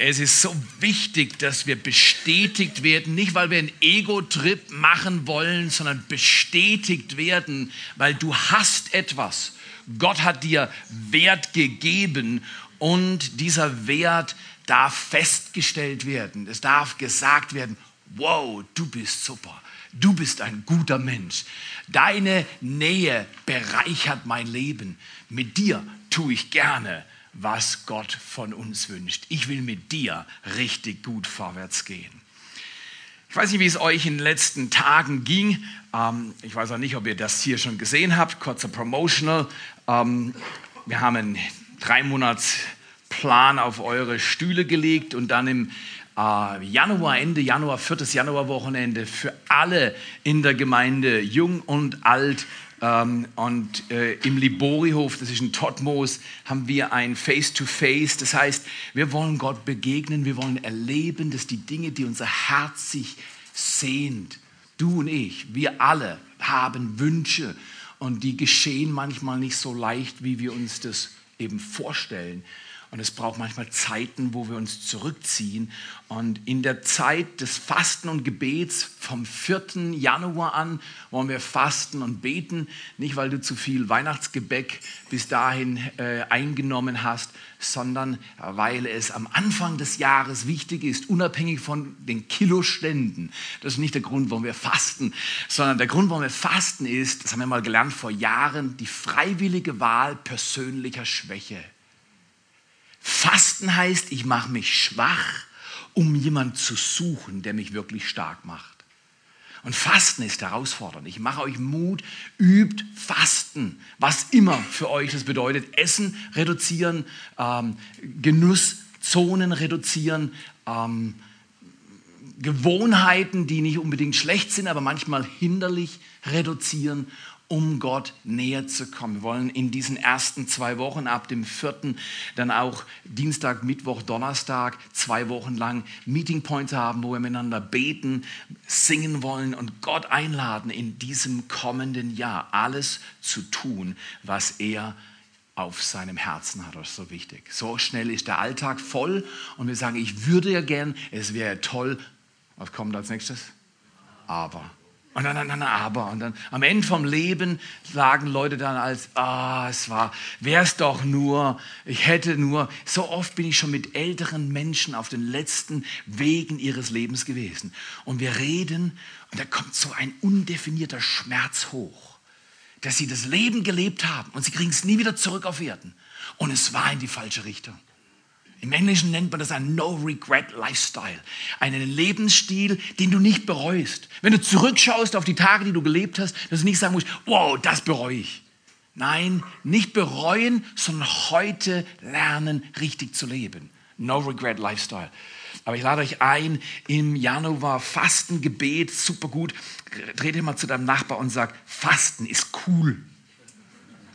Es ist so wichtig, dass wir bestätigt werden, nicht weil wir einen Ego-Trip machen wollen, sondern bestätigt werden, weil du hast etwas. Gott hat dir Wert gegeben und dieser Wert darf festgestellt werden. Es darf gesagt werden, wow, du bist super. Du bist ein guter Mensch. Deine Nähe bereichert mein Leben. Mit dir tue ich gerne was Gott von uns wünscht. Ich will mit dir richtig gut vorwärts gehen. Ich weiß nicht, wie es euch in den letzten Tagen ging. Ähm, ich weiß auch nicht, ob ihr das hier schon gesehen habt. Kurzer Promotional. Ähm, wir haben einen drei Monats Plan auf eure Stühle gelegt und dann im äh, Januar, Ende Januar, viertes Januarwochenende für alle in der Gemeinde, jung und alt, ähm, und äh, im Liborihof, das ist in Totmos, haben wir ein Face-to-Face. -face. Das heißt, wir wollen Gott begegnen, wir wollen erleben, dass die Dinge, die unser Herz sich sehnt, du und ich, wir alle haben Wünsche und die geschehen manchmal nicht so leicht, wie wir uns das eben vorstellen. Und es braucht manchmal Zeiten, wo wir uns zurückziehen. Und in der Zeit des Fasten und Gebets vom 4. Januar an wollen wir fasten und beten. Nicht, weil du zu viel Weihnachtsgebäck bis dahin äh, eingenommen hast, sondern weil es am Anfang des Jahres wichtig ist, unabhängig von den Kiloständen. Das ist nicht der Grund, warum wir fasten, sondern der Grund, warum wir fasten ist, das haben wir mal gelernt vor Jahren, die freiwillige Wahl persönlicher Schwäche. Fasten heißt, ich mache mich schwach, um jemanden zu suchen, der mich wirklich stark macht. Und Fasten ist herausfordernd. Ich mache euch Mut, übt Fasten, was immer für euch das bedeutet. Essen reduzieren, ähm, Genusszonen reduzieren, ähm, Gewohnheiten, die nicht unbedingt schlecht sind, aber manchmal hinderlich reduzieren um Gott näher zu kommen. Wir wollen in diesen ersten zwei Wochen ab dem vierten dann auch Dienstag, Mittwoch, Donnerstag zwei Wochen lang Meeting Points haben, wo wir miteinander beten, singen wollen und Gott einladen, in diesem kommenden Jahr alles zu tun, was er auf seinem Herzen hat. Das ist so wichtig. So schnell ist der Alltag voll und wir sagen, ich würde ja gern, es wäre toll. Was kommt als nächstes? Aber. Und dann, dann, dann, aber. Und dann am Ende vom Leben sagen Leute dann als, ah, es war, wär's doch nur, ich hätte nur. So oft bin ich schon mit älteren Menschen auf den letzten Wegen ihres Lebens gewesen. Und wir reden und da kommt so ein undefinierter Schmerz hoch, dass sie das Leben gelebt haben und sie kriegen es nie wieder zurück auf Erden. Und es war in die falsche Richtung. Im Englischen nennt man das ein No-Regret-Lifestyle. Einen Lebensstil, den du nicht bereust. Wenn du zurückschaust auf die Tage, die du gelebt hast, dass du nicht sagen musst, wow, das bereue ich. Nein, nicht bereuen, sondern heute lernen, richtig zu leben. No-Regret-Lifestyle. Aber ich lade euch ein, im Januar Fasten, Gebet, super gut. Dreh dir mal zu deinem Nachbar und sag, Fasten ist cool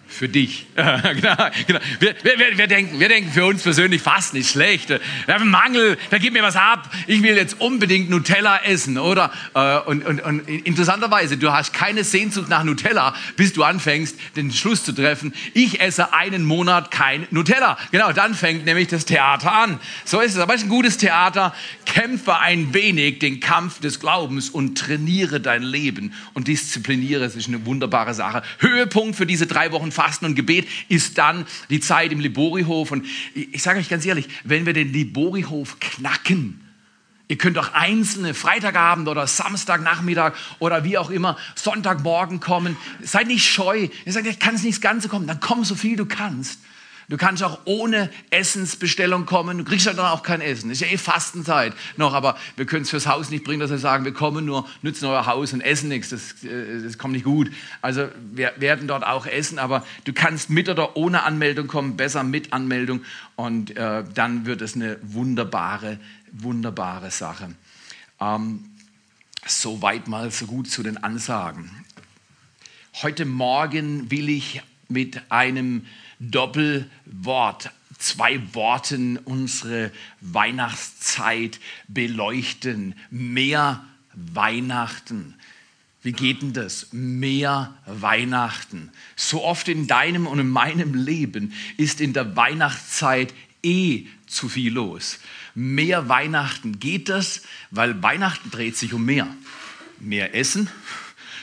für dich. genau, genau. Wir, wir, wir, denken, wir denken für uns persönlich, Fasten ist schlecht. Wir haben einen Mangel, da gib mir was ab. Ich will jetzt unbedingt Nutella essen, oder? Äh, und, und, und interessanterweise, du hast keine Sehnsucht nach Nutella, bis du anfängst, den Schluss zu treffen. Ich esse einen Monat kein Nutella. Genau, dann fängt nämlich das Theater an. So ist es. Aber es ist ein gutes Theater. Kämpfe ein wenig den Kampf des Glaubens und trainiere dein Leben und diszipliniere. Es ist eine wunderbare Sache. Höhepunkt für diese drei Wochen Fasten und Gebet ist dann die Zeit im Liborihof. Und ich sage euch ganz ehrlich, wenn wir den Liborihof knacken, Ihr könnt auch einzelne Freitagabend oder Samstagnachmittag oder wie auch immer Sonntagmorgen kommen. Seid nicht scheu. Ihr sagt, ich kann es nicht das Ganze kommen. Dann komm so viel du kannst. Du kannst auch ohne Essensbestellung kommen. Du kriegst ja dann auch kein Essen. Ist ja eh Fastenzeit noch, aber wir können es fürs Haus nicht bringen, dass wir sagen, wir kommen nur, nützen euer Haus und essen nichts. Das, äh, das kommt nicht gut. Also wir werden dort auch essen, aber du kannst mit oder ohne Anmeldung kommen, besser mit Anmeldung und äh, dann wird es eine wunderbare, wunderbare Sache. Ähm, so weit mal so gut zu den Ansagen. Heute Morgen will ich mit einem Doppelwort, zwei Worten unsere Weihnachtszeit beleuchten. Mehr Weihnachten. Wie geht denn das? Mehr Weihnachten. So oft in deinem und in meinem Leben ist in der Weihnachtszeit eh zu viel los. mehr Weihnachten. Geht das? Weil Weihnachten dreht sich um mehr. Mehr Essen,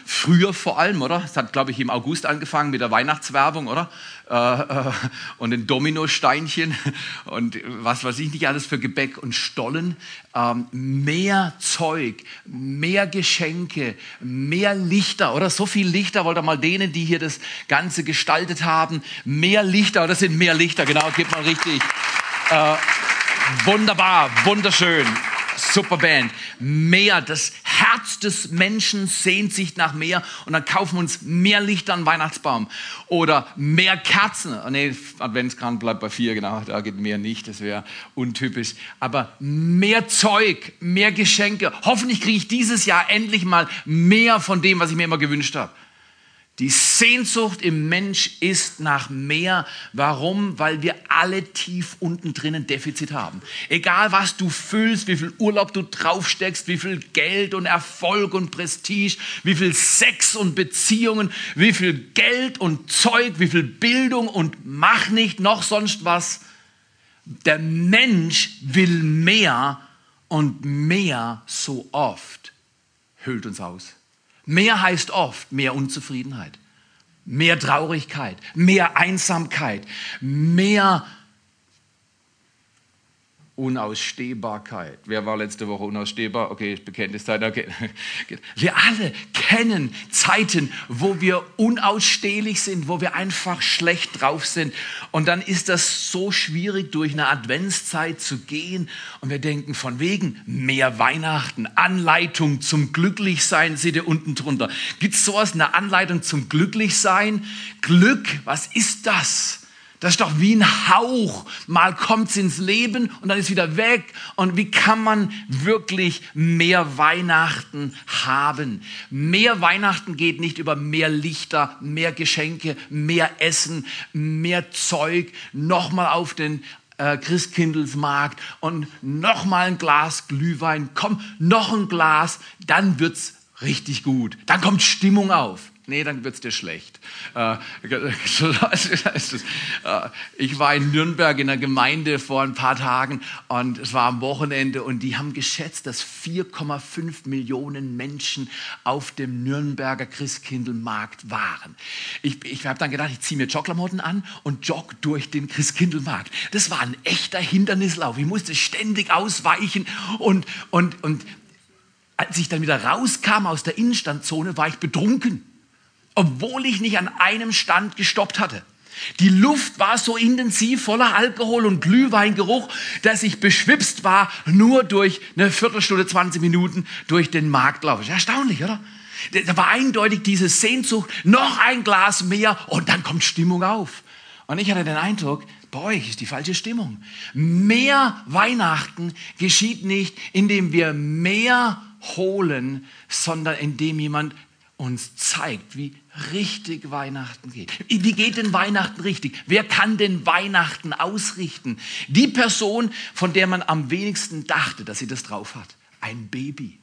früher vor allem, oder? Es hat, glaube ich, im August angefangen mit der Weihnachtswerbung, oder? Äh, äh, und den Dominosteinchen und was weiß ich nicht alles für Gebäck und Stollen. Ähm, mehr Zeug, mehr Geschenke, mehr Lichter, oder? So viel Lichter, wollt ihr mal denen, die hier das Ganze gestaltet haben, mehr Lichter, oder? Das sind mehr Lichter, genau, gibt mal richtig. Äh, wunderbar, wunderschön super Band. Mehr, das Herz des Menschen sehnt sich nach mehr und dann kaufen wir uns mehr Lichter an Weihnachtsbaum oder mehr Kerzen. Oh nee, Adventskran bleibt bei vier, genau, da geht mehr nicht, das wäre untypisch. Aber mehr Zeug, mehr Geschenke. Hoffentlich kriege ich dieses Jahr endlich mal mehr von dem, was ich mir immer gewünscht habe. Die Sehnsucht im Mensch ist nach mehr. Warum? Weil wir alle tief unten drin ein Defizit haben. Egal was du fühlst, wie viel Urlaub du draufsteckst, wie viel Geld und Erfolg und Prestige, wie viel Sex und Beziehungen, wie viel Geld und Zeug, wie viel Bildung und mach nicht noch sonst was. Der Mensch will mehr und mehr so oft hüllt uns aus. Mehr heißt oft mehr Unzufriedenheit, mehr Traurigkeit, mehr Einsamkeit, mehr Unausstehbarkeit. Wer war letzte Woche unausstehbar? Okay, Bekenntniszeit. Okay. Wir alle kennen Zeiten, wo wir unausstehlich sind, wo wir einfach schlecht drauf sind. Und dann ist das so schwierig, durch eine Adventszeit zu gehen. Und wir denken von wegen mehr Weihnachten, Anleitung zum Glücklichsein, seht ihr unten drunter. Gibt es sowas, eine Anleitung zum Glücklichsein? Glück, was ist das? Das ist doch wie ein Hauch. Mal kommt es ins Leben und dann ist wieder weg. Und wie kann man wirklich mehr Weihnachten haben? Mehr Weihnachten geht nicht über mehr Lichter, mehr Geschenke, mehr Essen, mehr Zeug, nochmal auf den äh, Christkindlesmarkt und nochmal ein Glas Glühwein. Komm, noch ein Glas, dann wird's richtig gut. Dann kommt Stimmung auf. Nee, dann wird es dir schlecht. Äh, ich war in Nürnberg in der Gemeinde vor ein paar Tagen und es war am Wochenende und die haben geschätzt, dass 4,5 Millionen Menschen auf dem Nürnberger Christkindlmarkt waren. Ich, ich habe dann gedacht, ich ziehe mir Jogklamotten an und jogge durch den Christkindlmarkt. Das war ein echter Hindernislauf. Ich musste ständig ausweichen und, und, und als ich dann wieder rauskam aus der Innenstandzone, war ich betrunken obwohl ich nicht an einem Stand gestoppt hatte. Die Luft war so intensiv voller Alkohol und Glühweingeruch, dass ich beschwipst war, nur durch eine Viertelstunde, 20 Minuten durch den Marktlauf. Erstaunlich, oder? Da war eindeutig diese Sehnsucht, noch ein Glas mehr und dann kommt Stimmung auf. Und ich hatte den Eindruck, bei euch ist die falsche Stimmung. Mehr Weihnachten geschieht nicht, indem wir mehr holen, sondern indem jemand uns zeigt, wie richtig Weihnachten geht. Wie geht denn Weihnachten richtig? Wer kann denn Weihnachten ausrichten? Die Person, von der man am wenigsten dachte, dass sie das drauf hat. Ein Baby.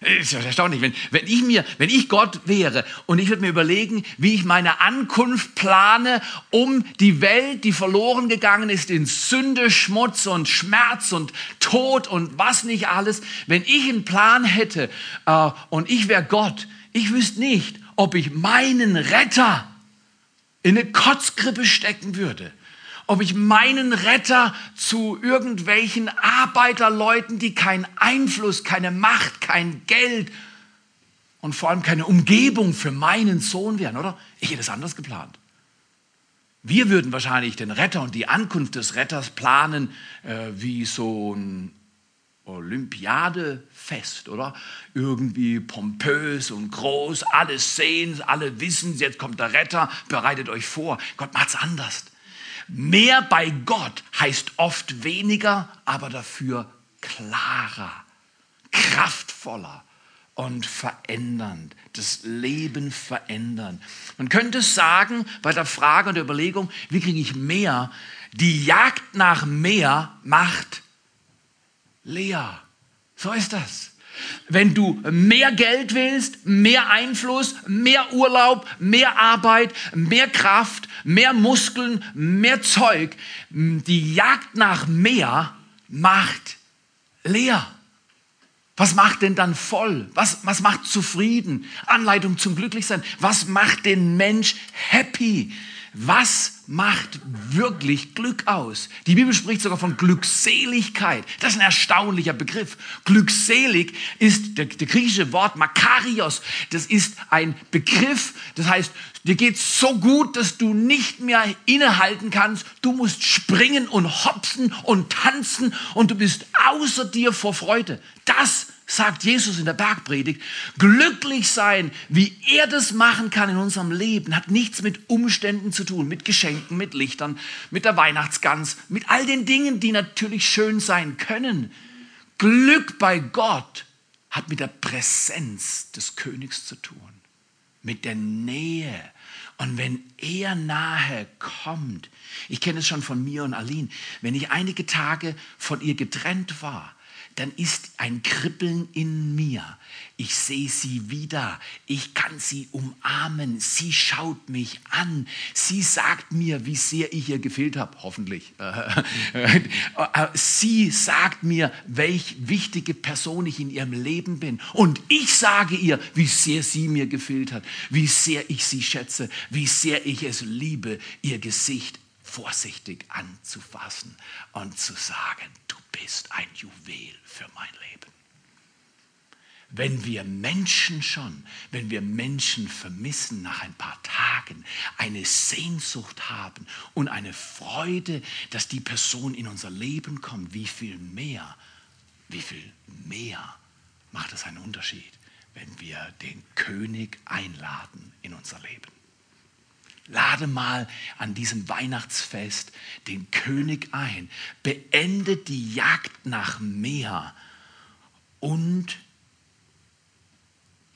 Ist erstaunlich, wenn, wenn ich mir, wenn ich Gott wäre und ich würde mir überlegen, wie ich meine Ankunft plane, um die Welt, die verloren gegangen ist in Sünde, Schmutz und Schmerz und Tod und was nicht alles, wenn ich einen Plan hätte äh, und ich wäre Gott, ich wüsste nicht, ob ich meinen Retter in eine Kotzgrippe stecken würde. Ob ich meinen Retter zu irgendwelchen Arbeiterleuten, die keinen Einfluss, keine Macht, kein Geld und vor allem keine Umgebung für meinen Sohn wären, oder? Ich hätte es anders geplant. Wir würden wahrscheinlich den Retter und die Ankunft des Retters planen äh, wie so ein Olympiadefest, oder? Irgendwie pompös und groß, alle sehen, alle wissen, jetzt kommt der Retter, bereitet euch vor. Gott macht es anders. Mehr bei Gott heißt oft weniger, aber dafür klarer, kraftvoller und verändernd. Das Leben verändern. Man könnte sagen, bei der Frage und der Überlegung, wie kriege ich mehr? Die Jagd nach mehr macht Lea. So ist das. Wenn du mehr Geld willst, mehr Einfluss, mehr Urlaub, mehr Arbeit, mehr Kraft, mehr Muskeln, mehr Zeug, die Jagd nach mehr macht leer? Was macht denn dann voll? Was, was macht zufrieden? Anleitung zum Glücklichsein. Was macht den Mensch happy? Was macht wirklich Glück aus? Die Bibel spricht sogar von Glückseligkeit. Das ist ein erstaunlicher Begriff. Glückselig ist der, der griechische Wort Makarios. Das ist ein Begriff, das heißt, dir geht so gut, dass du nicht mehr innehalten kannst. Du musst springen und hopsen und tanzen und du bist außer dir vor Freude. Das sagt Jesus in der Bergpredigt, glücklich sein, wie er das machen kann in unserem Leben, hat nichts mit Umständen zu tun, mit Geschenken, mit Lichtern, mit der Weihnachtsgans, mit all den Dingen, die natürlich schön sein können. Glück bei Gott hat mit der Präsenz des Königs zu tun, mit der Nähe. Und wenn er nahe kommt, ich kenne es schon von mir und Aline, wenn ich einige Tage von ihr getrennt war, dann ist ein Kribbeln in mir. Ich sehe sie wieder. Ich kann sie umarmen. Sie schaut mich an. Sie sagt mir, wie sehr ich ihr gefehlt habe. Hoffentlich. Sie sagt mir, welch wichtige Person ich in ihrem Leben bin. Und ich sage ihr, wie sehr sie mir gefehlt hat. Wie sehr ich sie schätze. Wie sehr ich es liebe, ihr Gesicht vorsichtig anzufassen und zu sagen, du bist ein Juwel für mein Leben. Wenn wir Menschen schon, wenn wir Menschen vermissen nach ein paar Tagen, eine Sehnsucht haben und eine Freude, dass die Person in unser Leben kommt, wie viel mehr, wie viel mehr macht es einen Unterschied, wenn wir den König einladen in unser Leben. Lade mal an diesem Weihnachtsfest den König ein. Beende die Jagd nach mehr und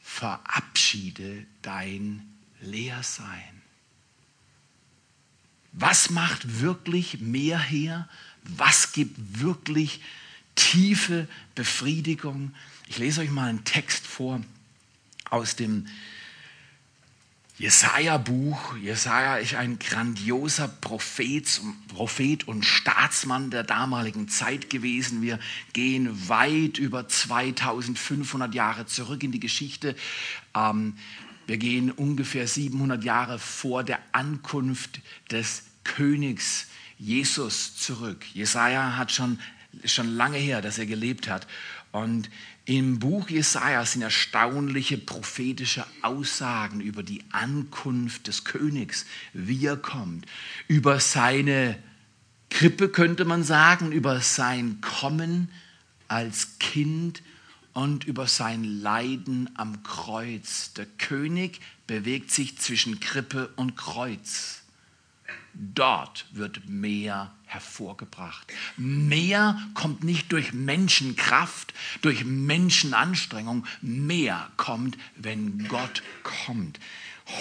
verabschiede dein Leersein. Was macht wirklich mehr her? Was gibt wirklich tiefe Befriedigung? Ich lese euch mal einen Text vor aus dem Jesaja-Buch. Jesaja ist ein grandioser Prophet, Prophet und Staatsmann der damaligen Zeit gewesen. Wir gehen weit über 2500 Jahre zurück in die Geschichte. Ähm, wir gehen ungefähr 700 Jahre vor der Ankunft des Königs Jesus zurück. Jesaja hat schon, schon lange her, dass er gelebt hat. Und im Buch Jesaja sind erstaunliche prophetische Aussagen über die Ankunft des Königs, wie er kommt, über seine Krippe könnte man sagen, über sein Kommen als Kind und über sein Leiden am Kreuz. Der König bewegt sich zwischen Krippe und Kreuz. Dort wird mehr hervorgebracht. Mehr kommt nicht durch Menschenkraft, durch Menschenanstrengung. Mehr kommt, wenn Gott kommt.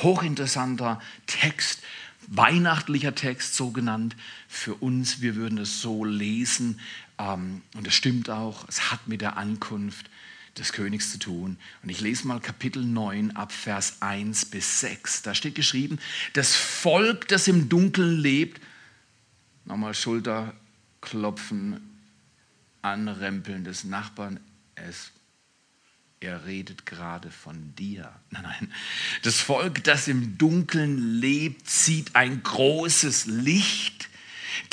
Hochinteressanter Text, weihnachtlicher Text, so genannt für uns. Wir würden es so lesen. Ähm, und es stimmt auch, es hat mit der Ankunft des Königs zu tun. Und ich lese mal Kapitel 9 ab Vers 1 bis 6. Da steht geschrieben, das Volk, das im Dunkeln lebt, nochmal Schulterklopfen, Anrempeln des Nachbarn, es er redet gerade von dir. Nein, nein. Das Volk, das im Dunkeln lebt, sieht ein großes Licht.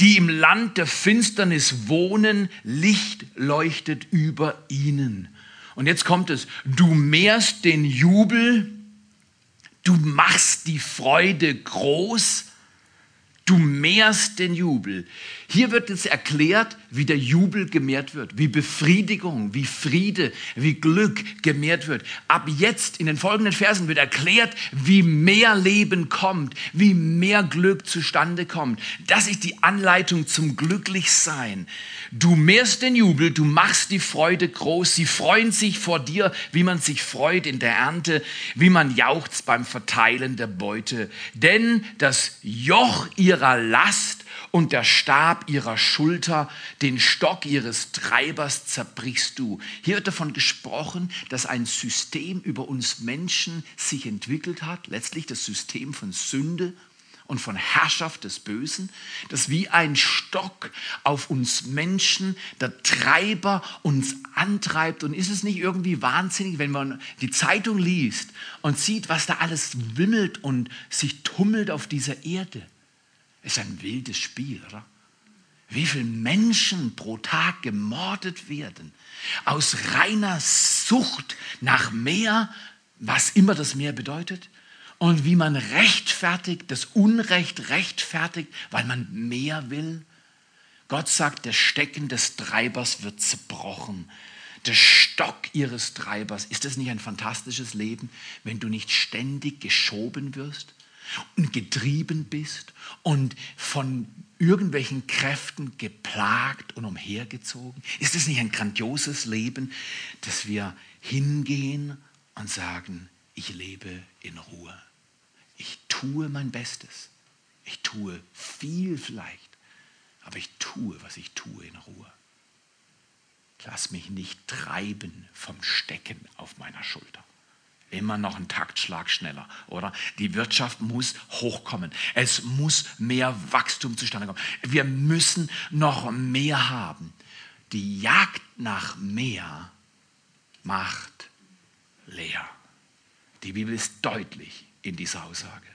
Die im Land der Finsternis wohnen, Licht leuchtet über ihnen. Und jetzt kommt es, du mehrst den Jubel, du machst die Freude groß, du mehrst den Jubel. Hier wird jetzt erklärt, wie der Jubel gemehrt wird, wie Befriedigung, wie Friede, wie Glück gemehrt wird. Ab jetzt in den folgenden Versen wird erklärt, wie mehr Leben kommt, wie mehr Glück zustande kommt. Das ist die Anleitung zum Glücklichsein. Du mehrst den Jubel, du machst die Freude groß. Sie freuen sich vor dir, wie man sich freut in der Ernte, wie man jauchzt beim Verteilen der Beute. Denn das Joch ihrer Last und der Stab ihrer Schulter, den Stock ihres Treibers zerbrichst du. Hier wird davon gesprochen, dass ein System über uns Menschen sich entwickelt hat, letztlich das System von Sünde und von Herrschaft des Bösen, das wie ein Stock auf uns Menschen, der Treiber uns antreibt. Und ist es nicht irgendwie wahnsinnig, wenn man die Zeitung liest und sieht, was da alles wimmelt und sich tummelt auf dieser Erde? Es ist ein wildes Spiel, oder? Wie viele Menschen pro Tag gemordet werden aus reiner Sucht nach mehr, was immer das Meer bedeutet, und wie man rechtfertigt, das Unrecht rechtfertigt, weil man mehr will. Gott sagt, der Stecken des Treibers wird zerbrochen. Der Stock ihres Treibers. Ist das nicht ein fantastisches Leben, wenn du nicht ständig geschoben wirst und getrieben bist und von irgendwelchen Kräften geplagt und umhergezogen? Ist das nicht ein grandioses Leben, dass wir hingehen und sagen, ich lebe in Ruhe. Ich tue mein Bestes. Ich tue viel vielleicht, aber ich tue, was ich tue in Ruhe. Lass mich nicht treiben vom Stecken auf meiner Schulter. Immer noch ein Taktschlag schneller, oder? Die Wirtschaft muss hochkommen. Es muss mehr Wachstum zustande kommen. Wir müssen noch mehr haben. Die Jagd nach mehr macht leer. Die Bibel ist deutlich in dieser Aussage.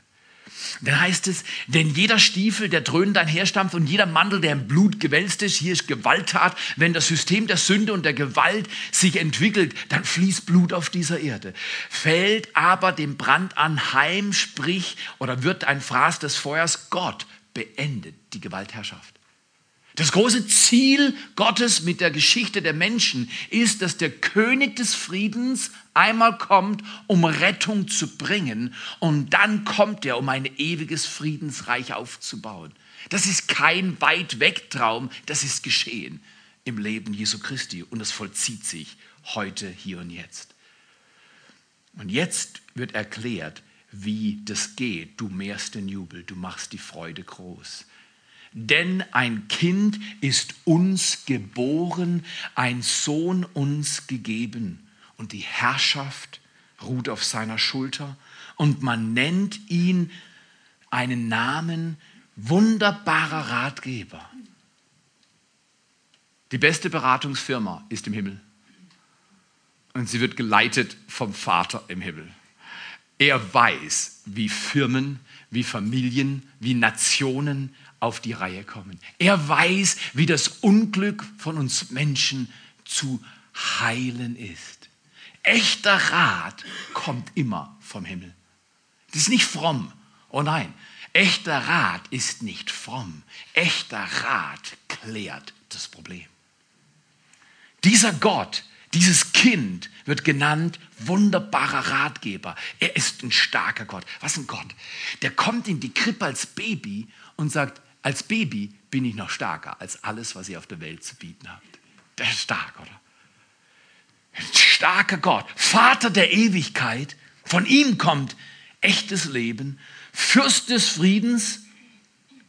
Dann heißt es, denn jeder Stiefel, der dröhnend einherstampft und jeder Mantel, der im Blut gewälzt ist, hier ist Gewalttat. Wenn das System der Sünde und der Gewalt sich entwickelt, dann fließt Blut auf dieser Erde. Fällt aber dem Brand anheim, sprich, oder wird ein Fraß des Feuers, Gott beendet die Gewaltherrschaft. Das große Ziel Gottes mit der Geschichte der Menschen ist, dass der König des Friedens einmal kommt, um Rettung zu bringen und dann kommt er, um ein ewiges Friedensreich aufzubauen. Das ist kein weit weg Traum, das ist geschehen im Leben Jesu Christi und es vollzieht sich heute, hier und jetzt. Und jetzt wird erklärt, wie das geht. Du mehrst den Jubel, du machst die Freude groß. Denn ein Kind ist uns geboren, ein Sohn uns gegeben. Und die Herrschaft ruht auf seiner Schulter. Und man nennt ihn einen Namen wunderbarer Ratgeber. Die beste Beratungsfirma ist im Himmel. Und sie wird geleitet vom Vater im Himmel. Er weiß, wie Firmen, wie Familien, wie Nationen auf die Reihe kommen. Er weiß, wie das Unglück von uns Menschen zu heilen ist. Echter Rat kommt immer vom Himmel. Das ist nicht fromm. Oh nein, echter Rat ist nicht fromm. Echter Rat klärt das Problem. Dieser Gott, dieses Kind wird genannt wunderbarer Ratgeber. Er ist ein starker Gott. Was ein Gott. Der kommt in die Krippe als Baby und sagt, als Baby bin ich noch stärker als alles, was ihr auf der Welt zu bieten habt. Der ist stark, oder? Ein starker Gott, Vater der Ewigkeit. Von ihm kommt echtes Leben, Fürst des Friedens.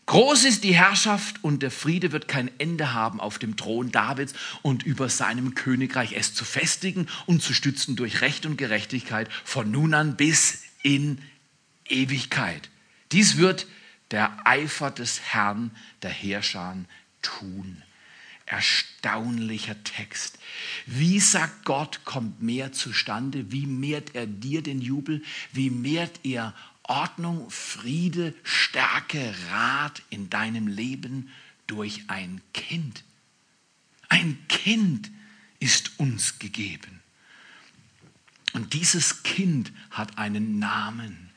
Groß ist die Herrschaft und der Friede wird kein Ende haben auf dem Thron Davids und über seinem Königreich, es zu festigen und zu stützen durch Recht und Gerechtigkeit von nun an bis in Ewigkeit. Dies wird der Eifer des Herrn der Herrscher tun. Erstaunlicher Text. Wie sagt Gott, kommt mehr zustande? Wie mehrt er dir den Jubel? Wie mehrt er Ordnung, Friede, Stärke, Rat in deinem Leben durch ein Kind? Ein Kind ist uns gegeben. Und dieses Kind hat einen Namen.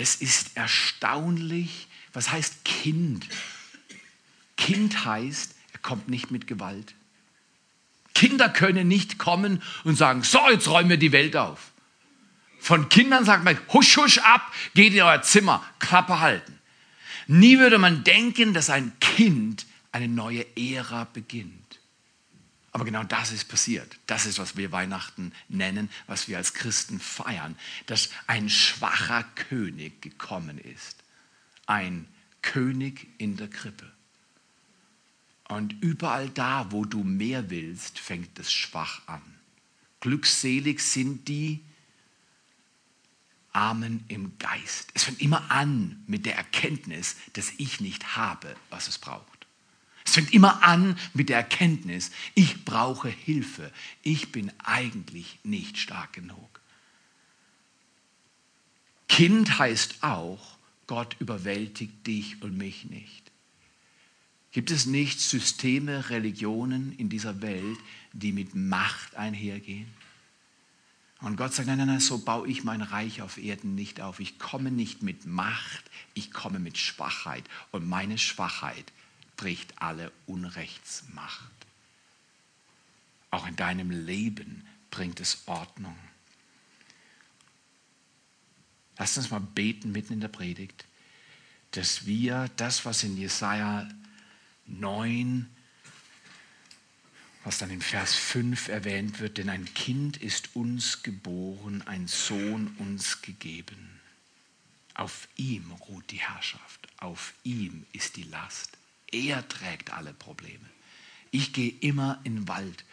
Es ist erstaunlich, was heißt Kind? Kind heißt, er kommt nicht mit Gewalt. Kinder können nicht kommen und sagen, so, jetzt räumen wir die Welt auf. Von Kindern sagt man, husch, husch ab, geht in euer Zimmer, Klappe halten. Nie würde man denken, dass ein Kind eine neue Ära beginnt. Aber genau das ist passiert. Das ist, was wir Weihnachten nennen, was wir als Christen feiern, dass ein schwacher König gekommen ist. Ein König in der Krippe. Und überall da, wo du mehr willst, fängt es schwach an. Glückselig sind die, Armen im Geist. Es fängt immer an mit der Erkenntnis, dass ich nicht habe, was es braucht. Es fängt immer an mit der Erkenntnis, ich brauche Hilfe. Ich bin eigentlich nicht stark genug. Kind heißt auch, Gott überwältigt dich und mich nicht. Gibt es nicht Systeme, Religionen in dieser Welt, die mit Macht einhergehen? Und Gott sagt, nein, nein, nein, so baue ich mein Reich auf Erden nicht auf. Ich komme nicht mit Macht, ich komme mit Schwachheit. Und meine Schwachheit bricht alle Unrechtsmacht. Auch in deinem Leben bringt es Ordnung. Lass uns mal beten mitten in der Predigt, dass wir das, was in Jesaja 9, was dann im Vers 5 erwähnt wird, denn ein Kind ist uns geboren, ein Sohn uns gegeben. Auf ihm ruht die Herrschaft, auf ihm ist die Last. Er trägt alle Probleme. Ich gehe immer in den Wald.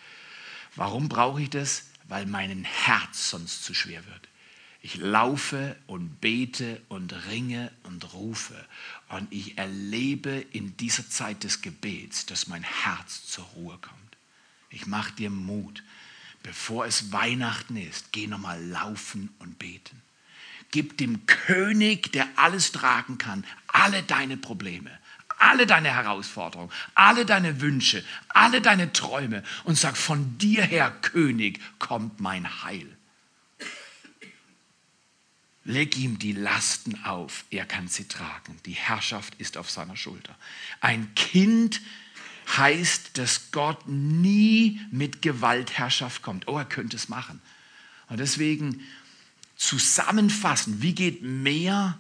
Warum brauche ich das? Weil mein Herz sonst zu schwer wird. Ich laufe und bete und ringe und rufe. Und ich erlebe in dieser Zeit des Gebets, dass mein Herz zur Ruhe kommt. Ich mache dir Mut. Bevor es Weihnachten ist, geh nochmal laufen und beten. Gib dem König, der alles tragen kann, alle deine Probleme, alle deine Herausforderungen, alle deine Wünsche, alle deine Träume und sag, von dir her, König, kommt mein Heil. Leg ihm die Lasten auf, er kann sie tragen. Die Herrschaft ist auf seiner Schulter. Ein Kind heißt, dass Gott nie mit Gewaltherrschaft kommt. Oh, er könnte es machen. Und deswegen zusammenfassen, wie geht mehr,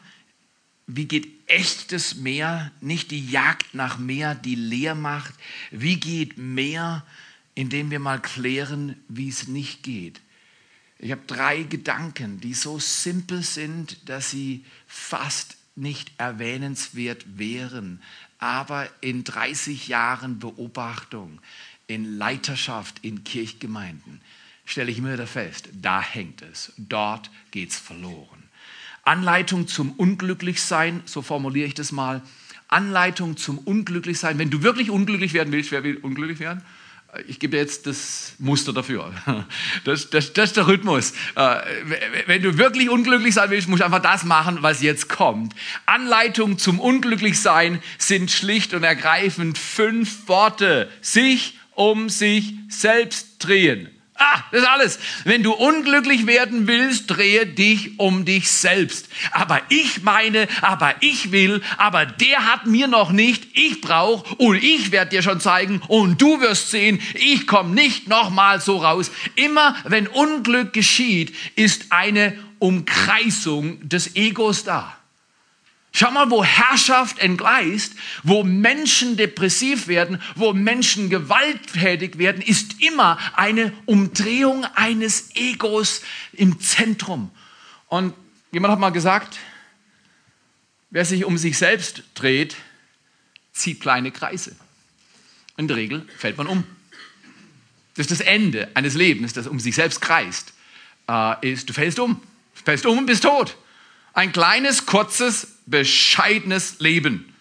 wie geht echtes Meer, nicht die Jagd nach Meer, die leer macht, wie geht mehr, indem wir mal klären, wie es nicht geht. Ich habe drei Gedanken, die so simpel sind, dass sie fast nicht erwähnenswert wären. Aber in 30 Jahren Beobachtung, in Leiterschaft, in Kirchgemeinden, stelle ich immer wieder fest, da hängt es, dort geht es verloren. Anleitung zum Unglücklichsein, so formuliere ich das mal. Anleitung zum Unglücklichsein. Wenn du wirklich unglücklich werden willst, wer will unglücklich werden? Ich gebe jetzt das Muster dafür. Das, das, das ist der Rhythmus. Äh, wenn du wirklich unglücklich sein willst, musst du einfach das machen, was jetzt kommt. Anleitung zum Unglücklichsein sind schlicht und ergreifend fünf Worte. Sich um sich selbst drehen. Ah, das ist alles. Wenn du unglücklich werden willst, drehe dich um dich selbst. Aber ich meine, aber ich will, aber der hat mir noch nicht, ich brauche und ich werde dir schon zeigen und du wirst sehen, ich komme nicht nochmal so raus. Immer wenn Unglück geschieht, ist eine Umkreisung des Egos da. Schau mal, wo Herrschaft entgleist, wo Menschen depressiv werden, wo Menschen gewalttätig werden, ist immer eine Umdrehung eines Egos im Zentrum. Und jemand hat mal gesagt, wer sich um sich selbst dreht, zieht kleine Kreise. In der Regel fällt man um. Das ist das Ende eines Lebens, das um sich selbst kreist, äh, ist, du fällst um. Du fällst um und bist tot. Ein kleines, kurzes, bescheidenes Leben.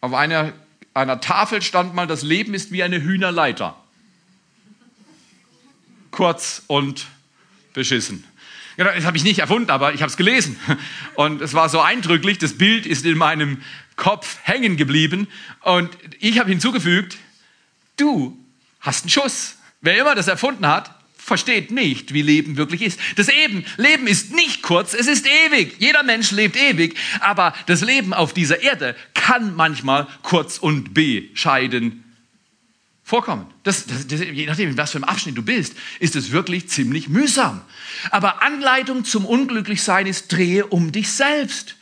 Auf einer, einer Tafel stand mal, das Leben ist wie eine Hühnerleiter. Kurz und beschissen. Das habe ich nicht erfunden, aber ich habe es gelesen. Und es war so eindrücklich, das Bild ist in meinem Kopf hängen geblieben. Und ich habe hinzugefügt, du hast einen Schuss. Wer immer das erfunden hat, versteht nicht, wie Leben wirklich ist. Das Eben, Leben ist nicht kurz, es ist ewig. Jeder Mensch lebt ewig, aber das Leben auf dieser Erde kann manchmal kurz und bescheiden vorkommen. Das, das, das, je nachdem, in was für einem Abschnitt du bist, ist es wirklich ziemlich mühsam. Aber Anleitung zum Unglücklichsein ist, drehe um dich selbst.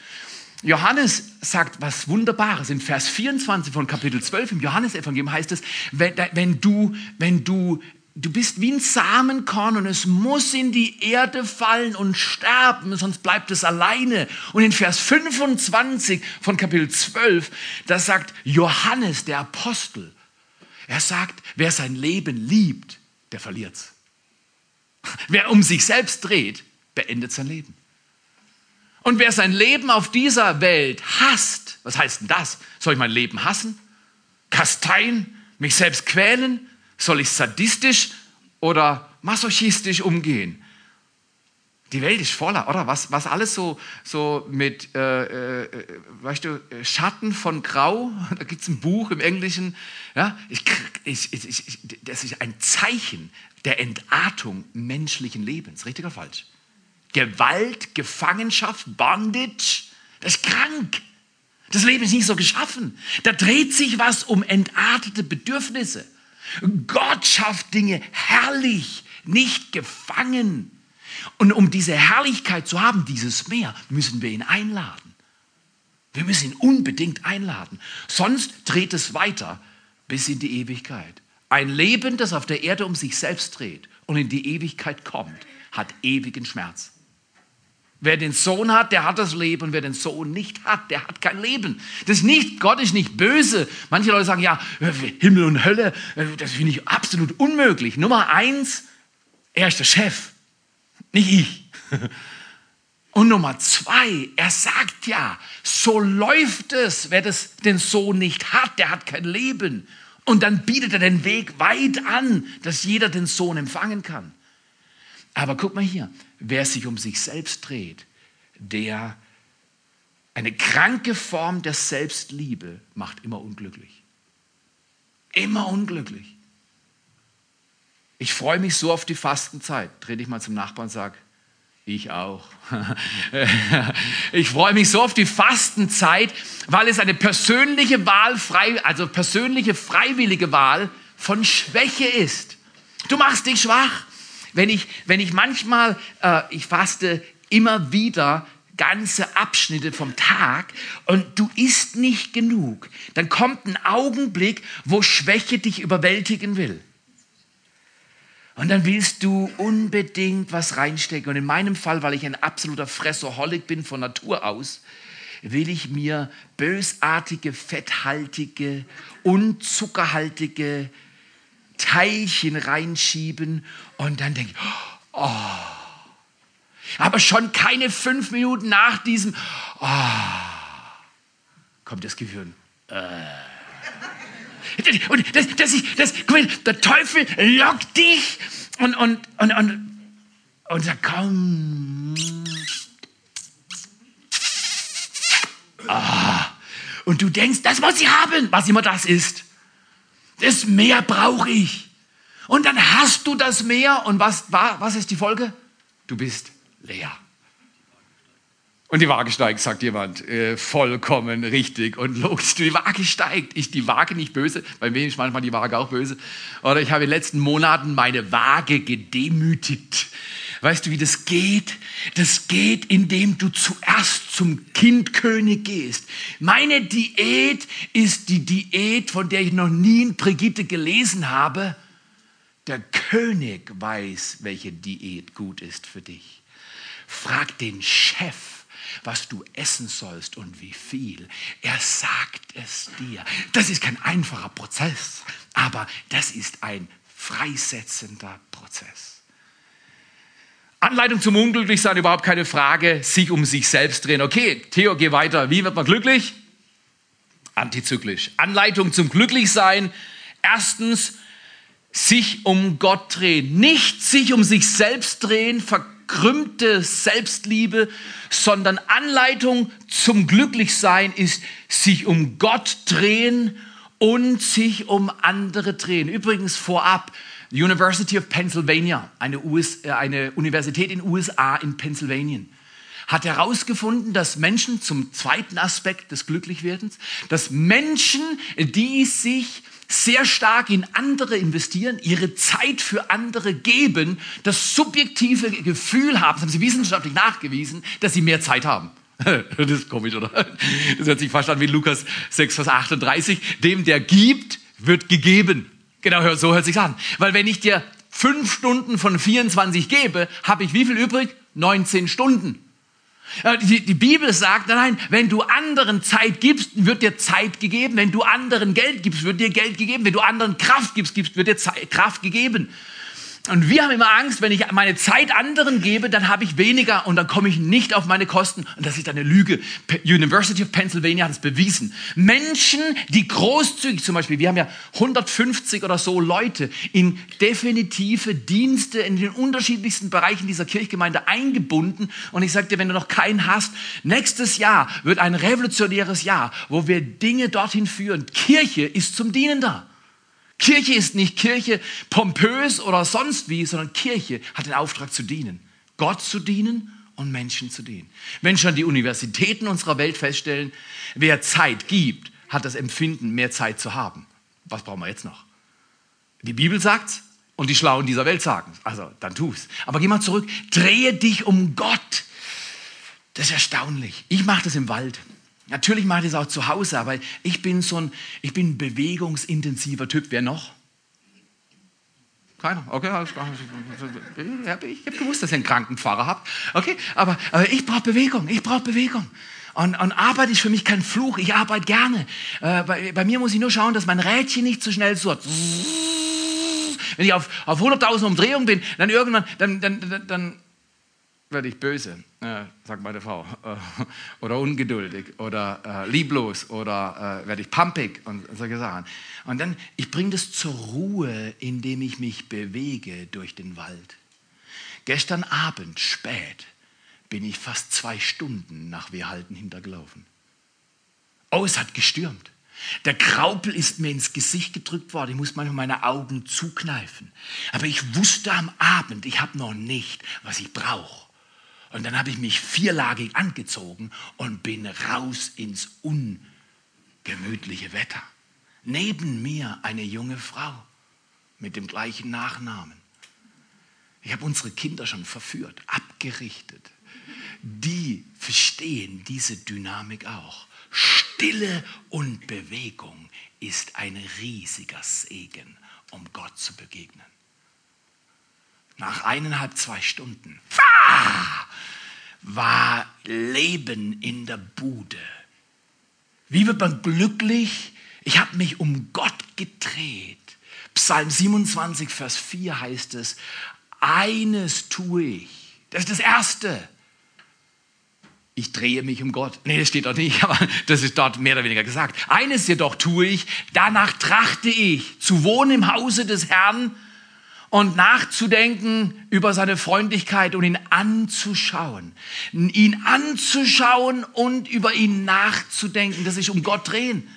Johannes sagt was Wunderbares. In Vers 24 von Kapitel 12 im Johannesevangelium heißt es, wenn, wenn, du, wenn du du bist wie ein Samenkorn und es muss in die Erde fallen und sterben, sonst bleibt es alleine. Und in Vers 25 von Kapitel 12, da sagt Johannes, der Apostel, er sagt, wer sein Leben liebt, der verliert's. Wer um sich selbst dreht, beendet sein Leben. Und wer sein Leben auf dieser Welt hasst, was heißt denn das? Soll ich mein Leben hassen? Kasteien? Mich selbst quälen? Soll ich sadistisch oder masochistisch umgehen? Die Welt ist voller, oder? Was, was alles so, so mit, äh, äh, weißt du, Schatten von Grau, da gibt es ein Buch im Englischen, ja? Ich, ich, ich, das ist ein Zeichen der Entartung menschlichen Lebens, richtig oder falsch? Gewalt, Gefangenschaft, Bondage, das ist krank. Das Leben ist nicht so geschaffen. Da dreht sich was um entartete Bedürfnisse. Gott schafft Dinge herrlich, nicht gefangen. Und um diese Herrlichkeit zu haben, dieses Meer, müssen wir ihn einladen. Wir müssen ihn unbedingt einladen. Sonst dreht es weiter bis in die Ewigkeit. Ein Leben, das auf der Erde um sich selbst dreht und in die Ewigkeit kommt, hat ewigen Schmerz. Wer den Sohn hat, der hat das Leben. Wer den Sohn nicht hat, der hat kein Leben. Das ist nicht, Gott ist nicht böse. Manche Leute sagen, ja, Himmel und Hölle, das finde ich absolut unmöglich. Nummer eins, er ist der Chef, nicht ich. Und Nummer zwei, er sagt ja, so läuft es, wer das, den Sohn nicht hat, der hat kein Leben. Und dann bietet er den Weg weit an, dass jeder den Sohn empfangen kann. Aber guck mal hier, wer sich um sich selbst dreht, der eine kranke Form der Selbstliebe macht immer unglücklich. Immer unglücklich. Ich freue mich so auf die Fastenzeit. Dreh dich mal zum Nachbarn und sag, ich auch. ich freue mich so auf die Fastenzeit, weil es eine persönliche Wahl, frei, also persönliche freiwillige Wahl von Schwäche ist. Du machst dich schwach. Wenn ich, wenn ich manchmal, äh, ich faste immer wieder ganze Abschnitte vom Tag und du isst nicht genug, dann kommt ein Augenblick, wo Schwäche dich überwältigen will. Und dann willst du unbedingt was reinstecken. Und in meinem Fall, weil ich ein absoluter Fressoholic bin von Natur aus, will ich mir bösartige, fetthaltige, unzuckerhaltige Teilchen reinschieben und dann denke ich, oh. Aber schon keine fünf Minuten nach diesem, oh, kommt das Gefühl. Äh. Und das, das, das, der Teufel lockt dich und, und, und, und, und sagt, komm. Ah. Und du denkst, das muss sie haben, was immer das ist. Das Meer brauche ich. Und dann hast du das Meer und was, was ist die Folge? Du bist leer. Und die Waage steigt, sagt jemand. Äh, vollkommen richtig und logisch. Die Waage steigt. Ich die Waage nicht böse, bei mir ist manchmal die Waage auch böse. Oder ich habe in den letzten Monaten meine Waage gedemütigt. Weißt du, wie das geht? Das geht, indem du zuerst zum Kindkönig gehst. Meine Diät ist die Diät, von der ich noch nie in Brigitte gelesen habe. Der König weiß, welche Diät gut ist für dich. Frag den Chef, was du essen sollst und wie viel. Er sagt es dir. Das ist kein einfacher Prozess, aber das ist ein freisetzender Prozess. Anleitung zum Unglücklichsein, überhaupt keine Frage. Sich um sich selbst drehen. Okay, Theo, geh weiter. Wie wird man glücklich? Antizyklisch. Anleitung zum Glücklichsein. Erstens, sich um Gott drehen. Nicht sich um sich selbst drehen, verkrümmte Selbstliebe, sondern Anleitung zum Glücklichsein ist sich um Gott drehen und sich um andere drehen. Übrigens vorab, University of Pennsylvania, eine, US, äh, eine Universität in den USA in Pennsylvania, hat herausgefunden, dass Menschen zum zweiten Aspekt des Glücklichwerdens, dass Menschen, die sich sehr stark in andere investieren, ihre Zeit für andere geben, das subjektive Gefühl haben, das haben sie wissenschaftlich nachgewiesen, dass sie mehr Zeit haben. Das ist komisch, oder? Das hört sich fast an wie Lukas 6, Vers 38. Dem, der gibt, wird gegeben. Genau, so hört sich an. Weil wenn ich dir fünf Stunden von 24 gebe, habe ich wie viel übrig? 19 Stunden. Die, die, Bibel sagt, nein, wenn du anderen Zeit gibst, wird dir Zeit gegeben. Wenn du anderen Geld gibst, wird dir Geld gegeben. Wenn du anderen Kraft gibst, gibst wird dir Zeit, Kraft gegeben. Und wir haben immer Angst, wenn ich meine Zeit anderen gebe, dann habe ich weniger und dann komme ich nicht auf meine Kosten. Und das ist eine Lüge. University of Pennsylvania hat es bewiesen. Menschen, die großzügig zum Beispiel, wir haben ja 150 oder so Leute in definitive Dienste in den unterschiedlichsten Bereichen dieser Kirchgemeinde eingebunden. Und ich sage dir, wenn du noch keinen hast, nächstes Jahr wird ein revolutionäres Jahr, wo wir Dinge dorthin führen. Kirche ist zum Dienen da. Kirche ist nicht Kirche pompös oder sonst wie, sondern Kirche hat den Auftrag zu dienen. Gott zu dienen und Menschen zu dienen. Wenn schon die Universitäten unserer Welt feststellen, wer Zeit gibt, hat das Empfinden, mehr Zeit zu haben. Was brauchen wir jetzt noch? Die Bibel sagt's und die Schlauen dieser Welt sagen Also, dann tu's. Aber geh mal zurück. Drehe dich um Gott. Das ist erstaunlich. Ich mache das im Wald. Natürlich mache ich das auch zu Hause, aber ich bin so ein, ich bin ein bewegungsintensiver Typ. Wer noch? Keiner. Okay, alles klar. Ich habe gewusst, dass ihr einen kranken Pfarrer habt. Okay, aber, aber ich brauche Bewegung. Ich brauche Bewegung. Und, und, Arbeit ist für mich kein Fluch. Ich arbeite gerne. Äh, bei, bei, mir muss ich nur schauen, dass mein Rädchen nicht zu schnell surrt. Wenn ich auf, auf 100.000 Umdrehungen bin, dann irgendwann, dann, dann, dann, dann werde ich böse, äh, sagt meine Frau, äh, oder ungeduldig oder äh, lieblos oder äh, werde ich pumpig und solche Sachen. Und dann, ich bringe das zur Ruhe, indem ich mich bewege durch den Wald. Gestern Abend, spät, bin ich fast zwei Stunden nach Wehrhalten hintergelaufen. Oh, es hat gestürmt. Der Graupel ist mir ins Gesicht gedrückt worden. Ich muss manchmal meine Augen zukneifen. Aber ich wusste am Abend, ich habe noch nicht, was ich brauche. Und dann habe ich mich vierlagig angezogen und bin raus ins ungemütliche Wetter. Neben mir eine junge Frau mit dem gleichen Nachnamen. Ich habe unsere Kinder schon verführt, abgerichtet. Die verstehen diese Dynamik auch. Stille und Bewegung ist ein riesiger Segen, um Gott zu begegnen. Nach eineinhalb, zwei Stunden war Leben in der Bude. Wie wird man glücklich? Ich habe mich um Gott gedreht. Psalm 27, Vers 4 heißt es, eines tue ich. Das ist das Erste. Ich drehe mich um Gott. Nee, das steht dort nicht, aber das ist dort mehr oder weniger gesagt. Eines jedoch tue ich, danach trachte ich, zu wohnen im Hause des Herrn und nachzudenken über seine Freundlichkeit und ihn anzuschauen. Ihn anzuschauen und über ihn nachzudenken, das ist um Gott drehen.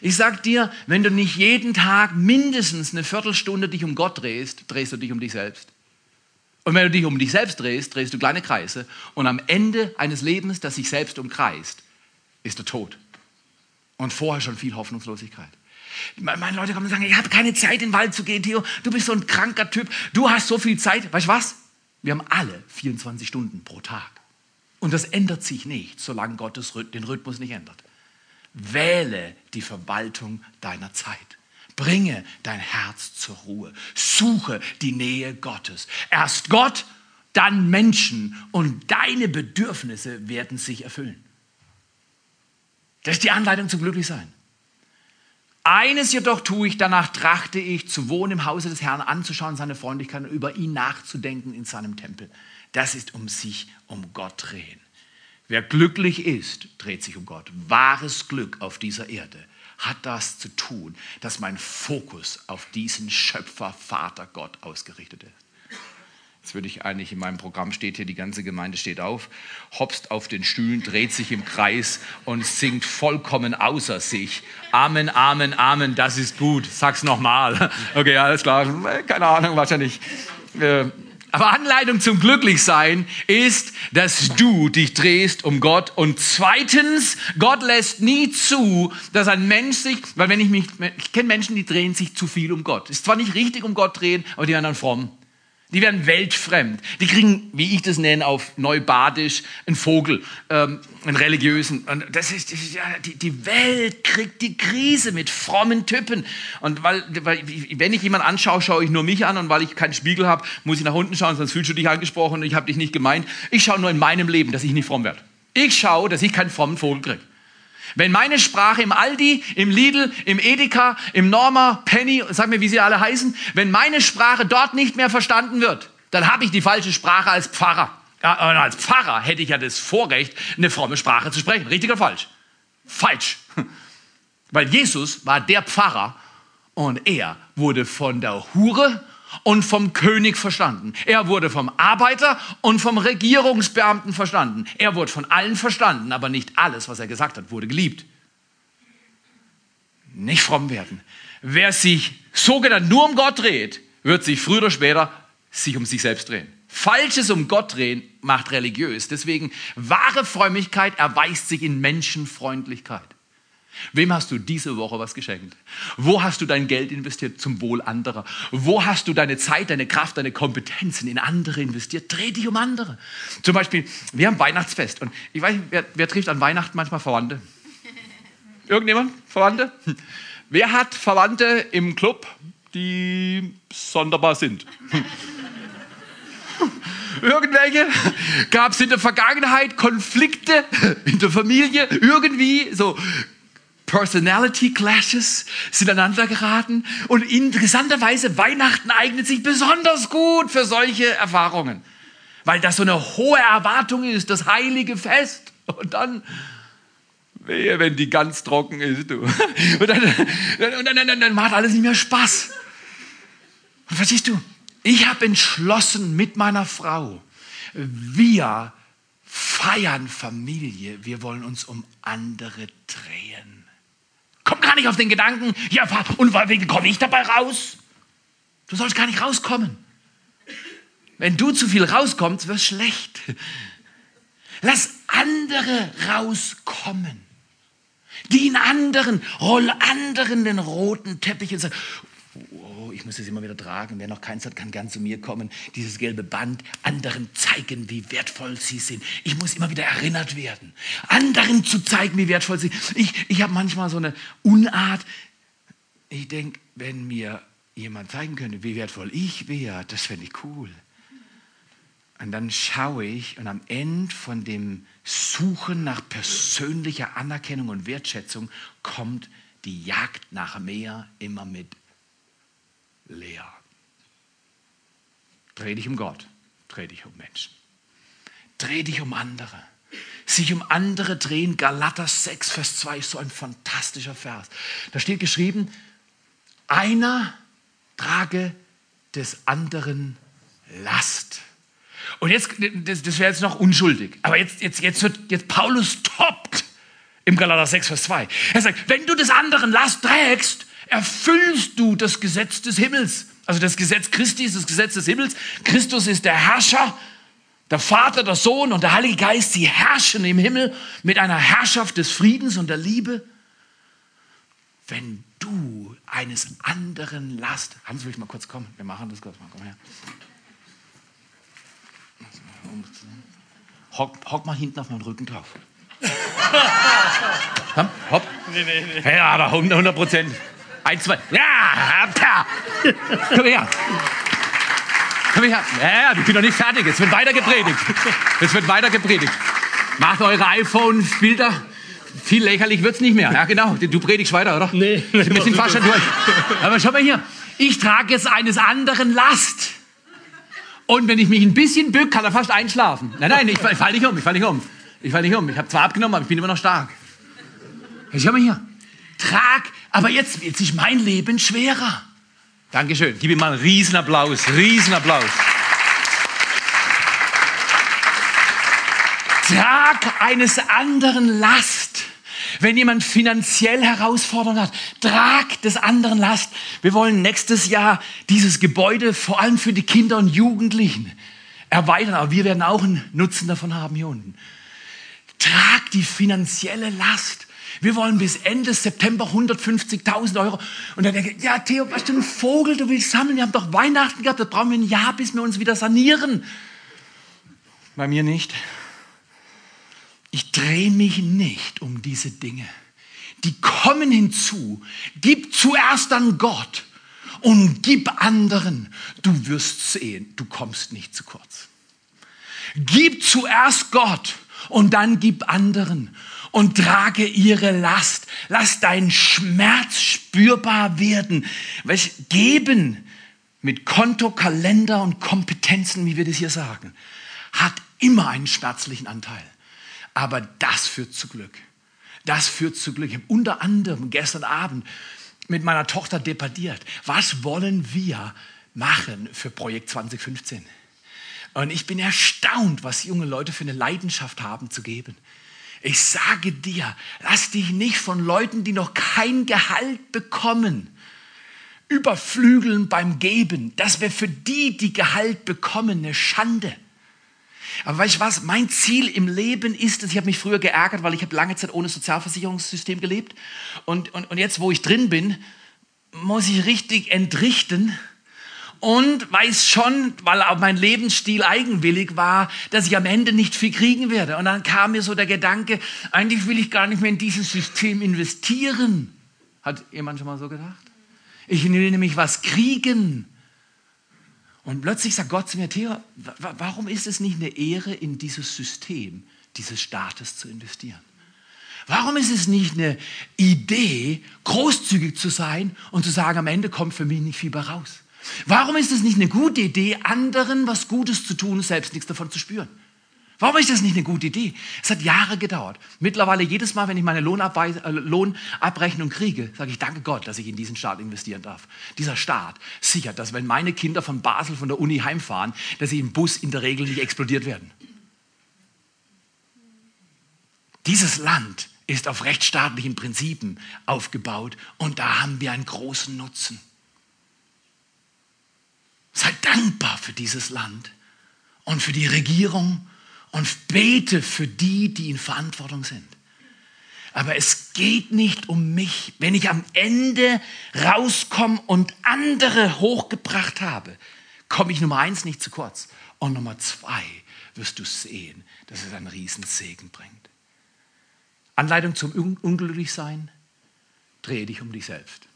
Ich sag dir, wenn du nicht jeden Tag mindestens eine Viertelstunde dich um Gott drehst, drehst du dich um dich selbst. Und wenn du dich um dich selbst drehst, drehst du kleine Kreise. Und am Ende eines Lebens, das sich selbst umkreist, ist der Tod. Und vorher schon viel Hoffnungslosigkeit. Meine Leute kommen und sagen, ich habe keine Zeit, in den Wald zu gehen, Theo. Du bist so ein kranker Typ. Du hast so viel Zeit. Weißt du was? Wir haben alle 24 Stunden pro Tag. Und das ändert sich nicht, solange Gott den Rhythmus nicht ändert. Wähle die Verwaltung deiner Zeit. Bringe dein Herz zur Ruhe. Suche die Nähe Gottes. Erst Gott, dann Menschen und deine Bedürfnisse werden sich erfüllen. Das ist die Anleitung zum Glücklichsein. Eines jedoch tue ich, danach trachte ich, zu wohnen im Hause des Herrn, anzuschauen, seine Freundlichkeit und über ihn nachzudenken in seinem Tempel. Das ist um sich, um Gott drehen. Wer glücklich ist, dreht sich um Gott. Wahres Glück auf dieser Erde hat das zu tun, dass mein Fokus auf diesen Schöpfer, Vater Gott ausgerichtet ist. Jetzt würde ich eigentlich in meinem Programm steht hier, die ganze Gemeinde steht auf, hopst auf den Stühlen, dreht sich im Kreis und singt vollkommen außer sich. Amen, Amen, Amen, das ist gut. Sag's nochmal. Okay, alles klar. Keine Ahnung, wahrscheinlich. Äh, aber Anleitung zum Glücklichsein ist, dass du dich drehst um Gott. Und zweitens, Gott lässt nie zu, dass ein Mensch sich, weil wenn ich mich, ich kenne Menschen, die drehen sich zu viel um Gott. Ist zwar nicht richtig um Gott drehen, aber die werden dann fromm. Die werden weltfremd. Die kriegen, wie ich das nenne, auf Neubadisch einen Vogel, ähm, einen religiösen. Und das ist, ja, die, die Welt kriegt die Krise mit frommen Typen. Und weil, weil, wenn ich jemanden anschaue, schaue ich nur mich an. Und weil ich keinen Spiegel habe, muss ich nach unten schauen, sonst fühlst du dich angesprochen und ich habe dich nicht gemeint. Ich schaue nur in meinem Leben, dass ich nicht fromm werde. Ich schaue, dass ich keinen frommen Vogel kriege. Wenn meine Sprache im Aldi, im Lidl, im Edeka, im Norma, Penny, sag mir, wie sie alle heißen, wenn meine Sprache dort nicht mehr verstanden wird, dann habe ich die falsche Sprache als Pfarrer. Ja, als Pfarrer hätte ich ja das Vorrecht, eine fromme Sprache zu sprechen. Richtig oder falsch? Falsch. Weil Jesus war der Pfarrer und er wurde von der Hure und vom König verstanden. Er wurde vom Arbeiter und vom Regierungsbeamten verstanden. Er wurde von allen verstanden, aber nicht alles, was er gesagt hat, wurde geliebt. Nicht fromm werden. Wer sich sogenannt nur um Gott dreht, wird sich früher oder später sich um sich selbst drehen. Falsches um Gott drehen macht religiös. Deswegen wahre Frömmigkeit erweist sich in Menschenfreundlichkeit. Wem hast du diese Woche was geschenkt? Wo hast du dein Geld investiert zum Wohl anderer? Wo hast du deine Zeit, deine Kraft, deine Kompetenzen in andere investiert? Dreh dich um andere. Zum Beispiel, wir haben Weihnachtsfest und ich weiß nicht, wer, wer trifft an Weihnachten manchmal Verwandte? Irgendjemand? Verwandte? Wer hat Verwandte im Club, die sonderbar sind? Irgendwelche? Gab es in der Vergangenheit Konflikte in der Familie? Irgendwie so Personality Clashes sind aneinander geraten und interessanterweise Weihnachten eignet sich besonders gut für solche Erfahrungen, weil das so eine hohe Erwartung ist, das heilige Fest und dann wehe, wenn die ganz trocken ist, du. Und dann, und dann, dann, dann macht alles nicht mehr Spaß. Und verstehst du? Ich habe entschlossen mit meiner Frau, wir feiern Familie, wir wollen uns um andere drehen. Gar nicht auf den Gedanken, ja, und wegen komme ich dabei raus? Du sollst gar nicht rauskommen. Wenn du zu viel rauskommst, wird es schlecht. Lass andere rauskommen. Dien anderen, roll anderen den roten Teppich und sag, ich muss das immer wieder tragen. Wer noch keins hat, kann gern zu mir kommen. Dieses gelbe Band, anderen zeigen, wie wertvoll sie sind. Ich muss immer wieder erinnert werden. Anderen zu zeigen, wie wertvoll sie sind. Ich, ich habe manchmal so eine Unart. Ich denke, wenn mir jemand zeigen könnte, wie wertvoll ich wäre, das fände ich cool. Und dann schaue ich und am Ende von dem Suchen nach persönlicher Anerkennung und Wertschätzung kommt die Jagd nach mehr immer mit leer. Dreh dich um Gott, dreh dich um Menschen. Dreh dich um andere. Sich um andere drehen, Galater 6, Vers 2 ist so ein fantastischer Vers. Da steht geschrieben, einer trage des anderen Last. Und jetzt, das, das wäre jetzt noch unschuldig, aber jetzt, jetzt, jetzt wird, jetzt Paulus toppt im Galater 6, Vers 2. Er sagt, wenn du des anderen Last trägst, erfüllst du das Gesetz des Himmels. Also das Gesetz Christi ist das Gesetz des Himmels. Christus ist der Herrscher, der Vater, der Sohn und der Heilige Geist. Sie herrschen im Himmel mit einer Herrschaft des Friedens und der Liebe. Wenn du eines anderen Last, Hans, will ich mal kurz kommen? Wir machen das kurz mal, komm her. Hock, hock mal hinten auf meinen Rücken drauf. Hopp. Nee, nee, nee. Ja, aber 100 Prozent. Ein, zwei. Ja, da. Komm her. Komm her. Ja, ich bin noch nicht fertig. Es wird weiter gepredigt. Es wird weiter gepredigt. Macht eure iPhone-Bilder. Viel lächerlich wird es nicht mehr. Ja, genau. Du predigst weiter, oder? Nee. Wir sind fast schon durch. Aber schau mal hier. Ich trage jetzt eines anderen Last. Und wenn ich mich ein bisschen bück, kann er fast einschlafen. Nein, nein, ich, ich falle nicht um. Ich falle nicht um. Ich falle nicht um. Ich habe zwar abgenommen, aber ich bin immer noch stark. Schau mal hier. Trag aber jetzt wird sich mein Leben schwerer. Dankeschön. Gib ihm mal einen Riesenapplaus. Riesenapplaus. Trag eines anderen Last. Wenn jemand finanziell Herausforderungen hat, trag des anderen Last. Wir wollen nächstes Jahr dieses Gebäude vor allem für die Kinder und Jugendlichen erweitern, aber wir werden auch einen Nutzen davon haben hier unten. Trag die finanzielle Last. Wir wollen bis Ende September 150.000 Euro. Und dann denke ich, ja, Theo, was du ein Vogel, du willst sammeln. Wir haben doch Weihnachten gehabt, das brauchen wir ein Jahr, bis wir uns wieder sanieren. Bei mir nicht. Ich drehe mich nicht um diese Dinge. Die kommen hinzu. Gib zuerst an Gott und gib anderen. Du wirst sehen, du kommst nicht zu kurz. Gib zuerst Gott und dann gib anderen. Und trage ihre Last. Lass deinen Schmerz spürbar werden. Weißt, geben mit Konto, Kalender und Kompetenzen, wie wir das hier sagen, hat immer einen schmerzlichen Anteil. Aber das führt zu Glück. Das führt zu Glück. Ich habe unter anderem gestern Abend mit meiner Tochter debattiert. Was wollen wir machen für Projekt 2015? Und ich bin erstaunt, was junge Leute für eine Leidenschaft haben zu geben. Ich sage dir, lass dich nicht von Leuten, die noch kein Gehalt bekommen, überflügeln beim Geben. Das wäre für die, die Gehalt bekommen, eine Schande. Aber weißt du was? Mein Ziel im Leben ist es, ich habe mich früher geärgert, weil ich habe lange Zeit ohne Sozialversicherungssystem gelebt. Und, und, und jetzt, wo ich drin bin, muss ich richtig entrichten und weiß schon, weil auch mein Lebensstil eigenwillig war, dass ich am Ende nicht viel kriegen werde. Und dann kam mir so der Gedanke, eigentlich will ich gar nicht mehr in dieses System investieren. Hat jemand schon mal so gedacht? Ich will nämlich was kriegen. Und plötzlich sagt Gott zu mir, Theo, warum ist es nicht eine Ehre, in dieses System dieses Staates zu investieren? Warum ist es nicht eine Idee, großzügig zu sein und zu sagen, am Ende kommt für mich nicht viel bei raus? Warum ist es nicht eine gute Idee, anderen was Gutes zu tun, selbst nichts davon zu spüren? Warum ist das nicht eine gute Idee? Es hat Jahre gedauert. Mittlerweile jedes Mal, wenn ich meine äh, Lohnabrechnung kriege, sage ich, danke Gott, dass ich in diesen Staat investieren darf. Dieser Staat sichert, dass wenn meine Kinder von Basel, von der Uni heimfahren, dass sie im Bus in der Regel nicht explodiert werden. Dieses Land ist auf rechtsstaatlichen Prinzipien aufgebaut und da haben wir einen großen Nutzen. Sei dankbar für dieses Land und für die Regierung und bete für die, die in Verantwortung sind. Aber es geht nicht um mich. Wenn ich am Ende rauskomme und andere hochgebracht habe, komme ich Nummer eins nicht zu kurz. Und Nummer zwei wirst du sehen, dass es einen Riesensegen bringt. Anleitung zum Unglücklichsein, drehe dich um dich selbst.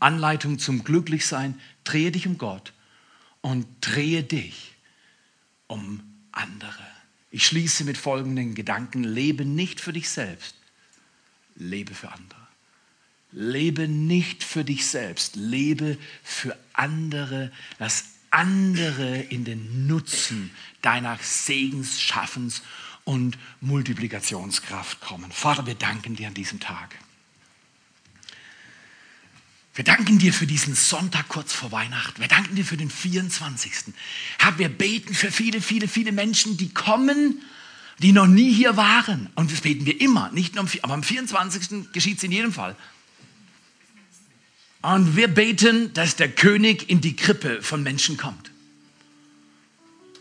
Anleitung zum Glücklichsein, drehe dich um Gott und drehe dich um andere. Ich schließe mit folgenden Gedanken. Lebe nicht für dich selbst, lebe für andere. Lebe nicht für dich selbst, lebe für andere. Lass andere in den Nutzen deiner Segensschaffens und Multiplikationskraft kommen. Vater, wir danken dir an diesem Tag. Wir danken dir für diesen Sonntag kurz vor Weihnachten. Wir danken dir für den 24. Herr, wir beten für viele, viele, viele Menschen, die kommen, die noch nie hier waren. Und das beten wir immer, nicht nur am, aber am 24. geschieht es in jedem Fall. Und wir beten, dass der König in die Krippe von Menschen kommt.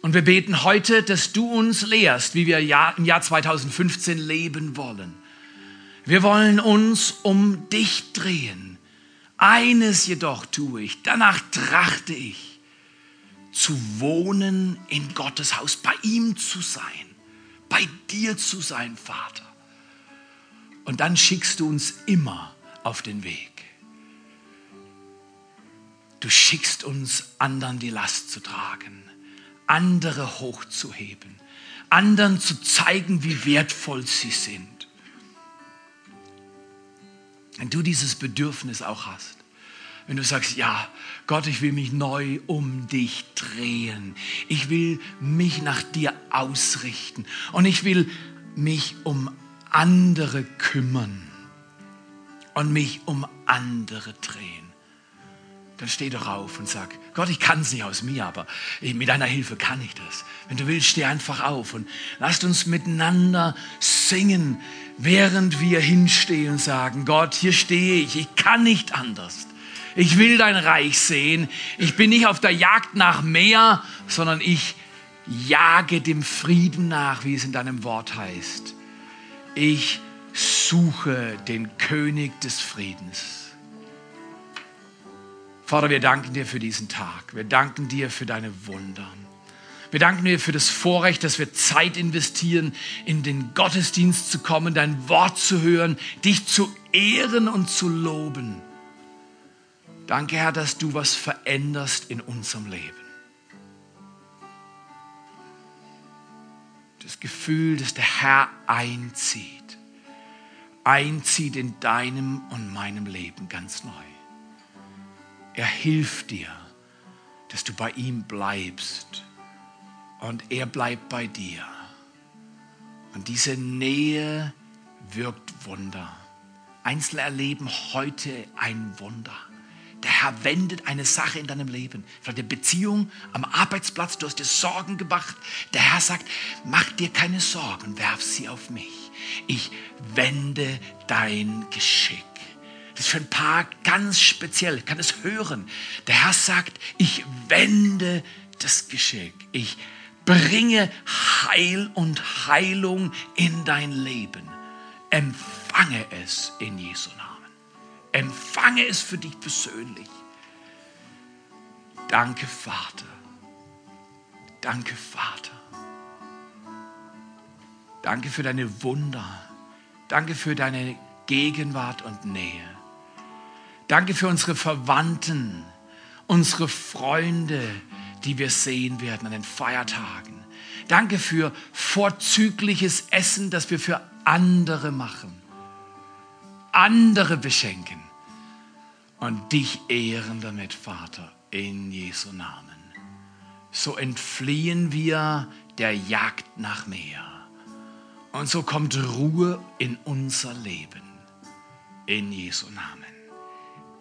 Und wir beten heute, dass du uns lehrst, wie wir im Jahr 2015 leben wollen. Wir wollen uns um dich drehen eines jedoch tue ich, danach trachte ich, zu wohnen in Gottes Haus, bei ihm zu sein, bei dir zu sein, Vater. Und dann schickst du uns immer auf den Weg. Du schickst uns anderen die Last zu tragen, andere hochzuheben, anderen zu zeigen, wie wertvoll sie sind. Wenn du dieses Bedürfnis auch hast, wenn du sagst, ja, Gott, ich will mich neu um dich drehen. Ich will mich nach dir ausrichten und ich will mich um andere kümmern und mich um andere drehen. Dann steh doch auf und sag, Gott, ich kann es nicht aus mir, aber mit deiner Hilfe kann ich das. Wenn du willst, steh einfach auf und lasst uns miteinander singen während wir hinstehen und sagen, Gott, hier stehe ich, ich kann nicht anders. Ich will dein Reich sehen. Ich bin nicht auf der Jagd nach mehr, sondern ich jage dem Frieden nach, wie es in deinem Wort heißt. Ich suche den König des Friedens. Vater, wir danken dir für diesen Tag. Wir danken dir für deine Wunder. Wir danken dir für das Vorrecht, dass wir Zeit investieren, in den Gottesdienst zu kommen, dein Wort zu hören, dich zu ehren und zu loben. Danke, Herr, dass du was veränderst in unserem Leben. Das Gefühl, dass der Herr einzieht, einzieht in deinem und meinem Leben ganz neu. Er hilft dir, dass du bei ihm bleibst und er bleibt bei dir. Und diese Nähe wirkt Wunder. Einzelne erleben heute ein Wunder. Der Herr wendet eine Sache in deinem Leben. Vielleicht eine Beziehung am Arbeitsplatz, du hast dir Sorgen gemacht. Der Herr sagt, mach dir keine Sorgen, werf sie auf mich. Ich wende dein Geschick. Das ist für ein paar ganz speziell, ich kann es hören. Der Herr sagt, ich wende das Geschick. Ich bringe Heil und Heilung in dein Leben. Empfange es in Jesu Namen. Empfange es für dich persönlich. Danke, Vater. Danke, Vater. Danke für deine Wunder. Danke für deine Gegenwart und Nähe. Danke für unsere Verwandten, unsere Freunde, die wir sehen werden an den Feiertagen. Danke für vorzügliches Essen, das wir für andere machen, andere beschenken und dich ehren damit, Vater, in Jesu Namen. So entfliehen wir der Jagd nach mehr. Und so kommt Ruhe in unser Leben. In Jesu Namen.